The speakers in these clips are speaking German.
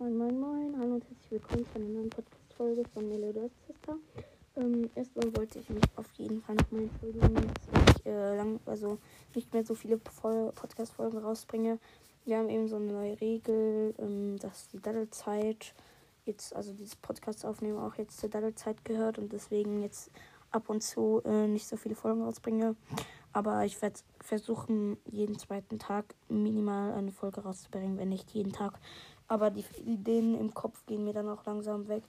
Moin, moin, moin. Hallo und herzlich willkommen zu einer neuen Podcast-Folge von Melody Sister. Ähm, erstmal wollte ich mich auf jeden Fall nochmal entschuldigen, dass ich äh, lang, also nicht mehr so viele Podcast-Folgen rausbringe. Wir haben eben so eine neue Regel, ähm, dass die Daddelzeit jetzt, also dieses Podcast aufnehmen auch jetzt zur Daddelzeit gehört und deswegen jetzt ab und zu äh, nicht so viele Folgen rausbringe. Aber ich werde versuchen, jeden zweiten Tag minimal eine Folge rauszubringen, wenn nicht jeden Tag. Aber die Ideen im Kopf gehen mir dann auch langsam weg.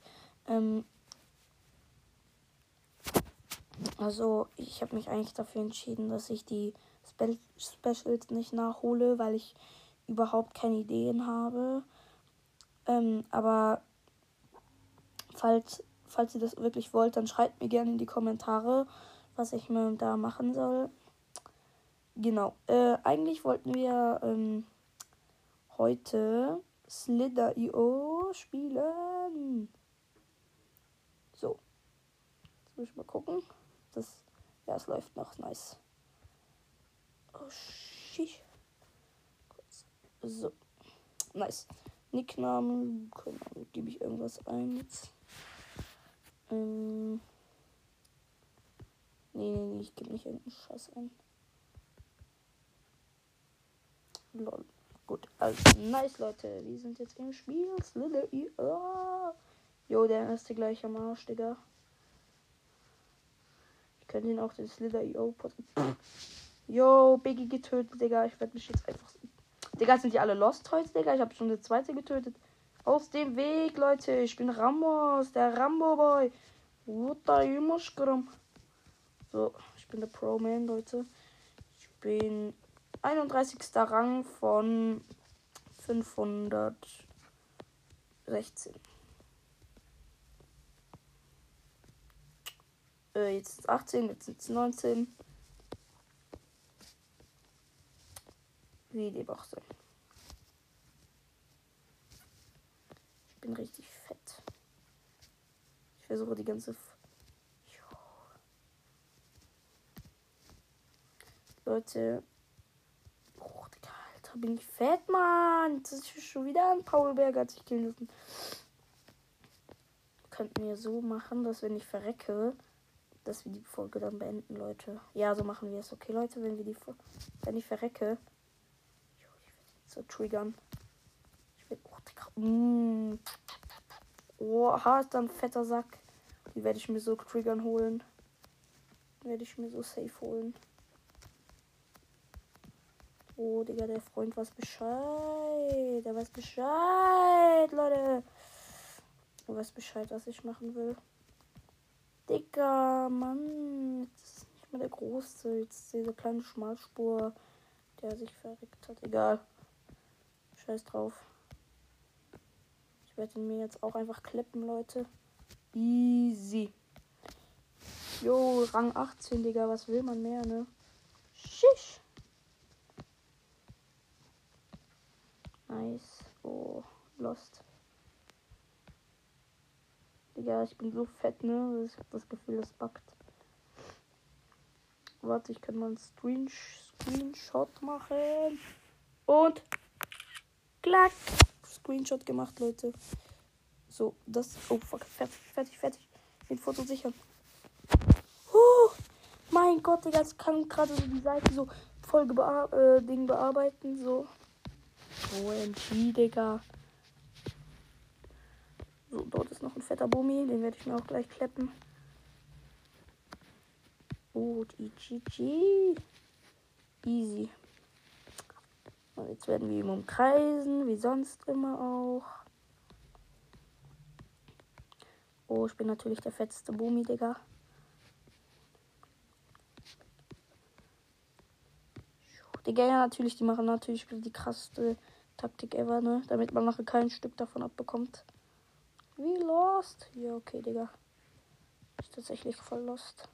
Ähm also ich habe mich eigentlich dafür entschieden, dass ich die Spe Specials nicht nachhole, weil ich überhaupt keine Ideen habe. Ähm, aber falls, falls ihr das wirklich wollt, dann schreibt mir gerne in die Kommentare, was ich mir da machen soll. Genau. Äh, eigentlich wollten wir ähm, heute Slither.io spielen. So. Jetzt muss ich mal gucken. Das, ja, es läuft noch. Nice. Oh, shit. So. Nice. Nickname. Keine Ahnung, gebe ich irgendwas ein jetzt. Ähm. Nee, nee, nee, ich gebe nicht irgendeinen Scheiß ein. Lol. Gut, also nice, Leute. Wir sind jetzt im Spiel. Slither. Jo, der erste gleich am Arsch, Digga. Ich könnte ihn auch den Slither IO Jo, Biggie getötet, Digga. Ich werde mich jetzt einfach. Digga, sind die alle Lost heute, Digga? Ich habe schon eine zweite getötet. Aus dem Weg, Leute. Ich bin Ramos, der Rambo-Boy. So, ich bin der Pro-Man, Leute. Ich bin 31. Rang von 516. Äh, jetzt ist 18, jetzt sind es 19. Wie die Boxe. Ich bin richtig fett. Ich versuche die ganze. F Leute, Alter, bin ich fett, Mann. Das ist schon wieder ein Paul Berger, hat sich killen. Könnten wir so machen, dass wenn ich verrecke, dass wir die Folge dann beenden, Leute. Ja, so machen wir es. Okay, Leute, wenn wir die wenn ich verrecke. Ich werde so triggern. Ich werde. Oh, Digga. Mm. Oha, ist dann ein fetter Sack. Die werde ich mir so triggern holen. Werde ich mir so safe holen. Oh, Digga, der Freund weiß Bescheid. Der weiß Bescheid, Leute. Er weiß Bescheid, was ich machen will. Digga, Mann. Jetzt ist nicht mehr der große. Jetzt diese kleine Schmalspur, der sich verreckt hat. Egal. Scheiß drauf. Ich werde ihn mir jetzt auch einfach klippen, Leute. Easy. Jo, Rang 18, Digga. Was will man mehr, ne? Schisch. Nice. Oh, Lost. Digga, ich bin so fett, ne? Ich hab das Gefühl, das backt. Warte, ich kann mal einen Screen Screenshot machen. Und klack. Screenshot gemacht, Leute. So, das. Oh, fuck. Fertig, fertig, fertig. Den Foto sichern. Oh, mein Gott, Digga, es kann gerade so die Seite so voll bear äh, Ding bearbeiten. So. OMG, Digga. So, dort ist noch ein fetter Bumi. Den werde ich mir auch gleich kleppen. Gut, IGG. Easy. Und jetzt werden wir ihn umkreisen, wie sonst immer auch. Oh, ich bin natürlich der fetteste Bumi, Digga. Die Gänger natürlich, die machen natürlich die krasseste Taktik ever, ne? Damit man nachher kein Stück davon abbekommt. Wie lost? Ja, okay, Digga. Ist tatsächlich voll lost.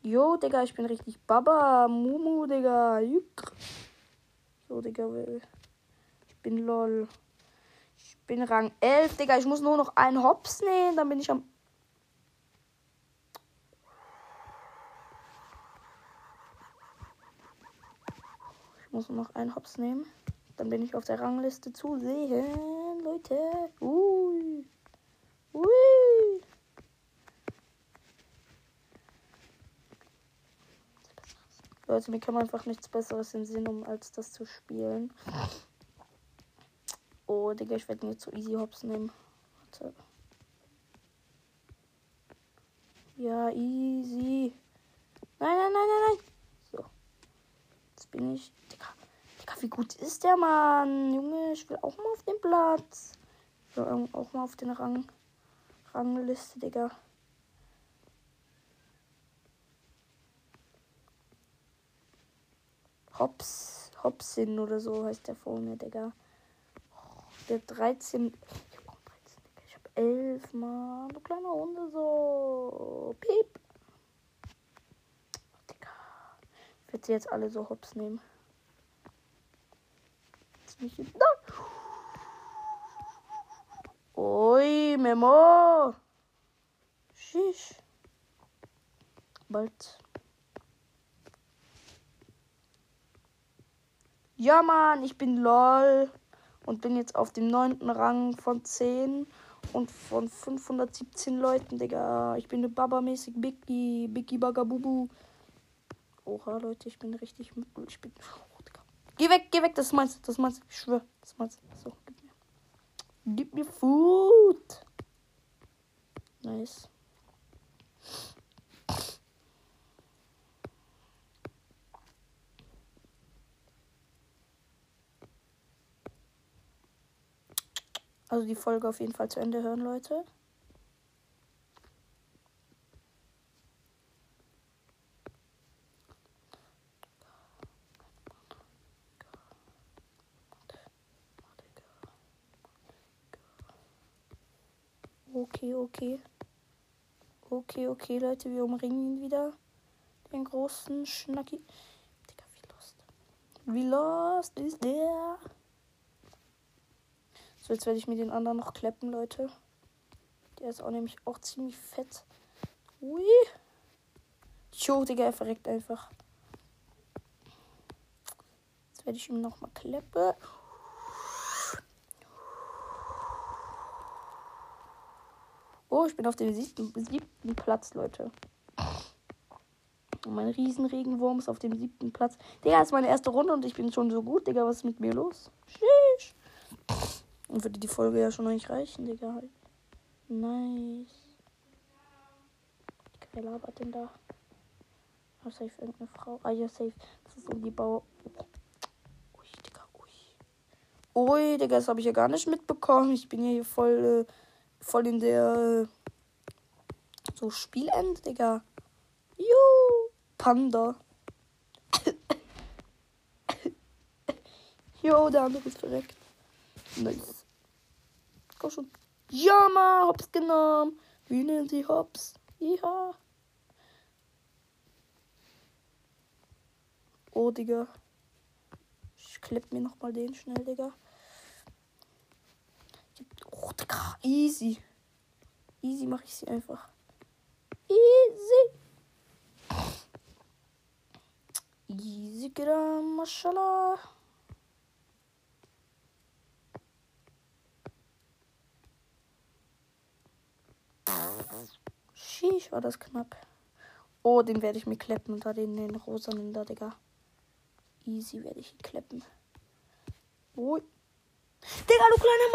Jo, Digga, ich bin richtig Baba. Mumu, Digga. Juck. So, Digga. Ich bin lol. Ich bin Rang 11, Digga. Ich muss nur noch einen Hops nehmen. Dann bin ich am muss noch einen Hops nehmen. Dann bin ich auf der Rangliste zu sehen, Leute. Ui. Ui. Leute, mir kann man einfach nichts Besseres in Sinn, um als das zu spielen. Oh, Digga, ich werde mir zu Easy Hops nehmen. Warte. Ja, easy. Nein, nein, nein, nein, nein. So. Jetzt bin ich. Wie gut ist der Mann? Junge, ich will auch mal auf den Platz. Ich will auch mal auf den Rang. Rangliste, Digga. Hops, Hopsin oder so heißt der vor mir, Digga. Oh, der 13. Ich hab 13, Digga. Ich hab 11, Mann. Du kleiner Hunde so. Piep. Digga. Ich werde sie jetzt alle so hops nehmen. Jetzt mich da. Ui, Memo. Shish. Bald Ja, Mann, ich bin LOL und bin jetzt auf dem neunten Rang von 10 und von 517 Leuten, Digga. Ich bin eine Baba-mäßig Biggie, Biggie Bagabubu. Oha, Leute, ich bin richtig. Ich bin. Geh weg, geh weg, das ist meins, das ist meins. Ich schwör, das ist meins. So, gib mir. Gib mir Food. Nice. Also die Folge auf jeden Fall zu Ende hören, Leute. Okay, okay. Okay, okay, Leute, wir umringen ihn wieder. Den großen Schnacki. Digga, wie lost. Wie lost ist der? So, jetzt werde ich mir den anderen noch kleppen, Leute. Der ist auch nämlich auch ziemlich fett. Ui. Jo, Digga, er verreckt einfach. Jetzt werde ich ihm noch mal kleppen. Oh, ich bin auf dem siebten, siebten Platz, Leute. Und mein Riesenregenwurm ist auf dem siebten Platz. Digga, ist meine erste Runde und ich bin schon so gut, Digga. Was ist mit mir los? Sheesh. Und würde die Folge ja schon noch nicht reichen, Digga. Halt. Nice. Wer labert denn da? Oh, safe irgendeine Frau. Ah ja, safe. Das ist so die Bau. Ui, Digga, ui. Ui, Digga, das habe ich ja gar nicht mitbekommen. Ich bin hier voll, äh, voll in der äh, so Spielend, Digga. Juhu, Panda. Jo, der andere ist verreckt. Nice. Komm schon. Ja, ma, hops genommen. Wie nennen sie hops? Ja. Oh, Digga. Ich klipp mir nochmal den schnell, Digga. Oh, Digga. Easy. Easy mache ich sie einfach. Easy. Easy, Gram, Mashallah. Sheesh, war das knapp. Oh, den werde ich mir kleppen unter den, den rosanen da, Digga. Easy werde ich ihn kleppen. Oh. Digga, du kleiner Mann.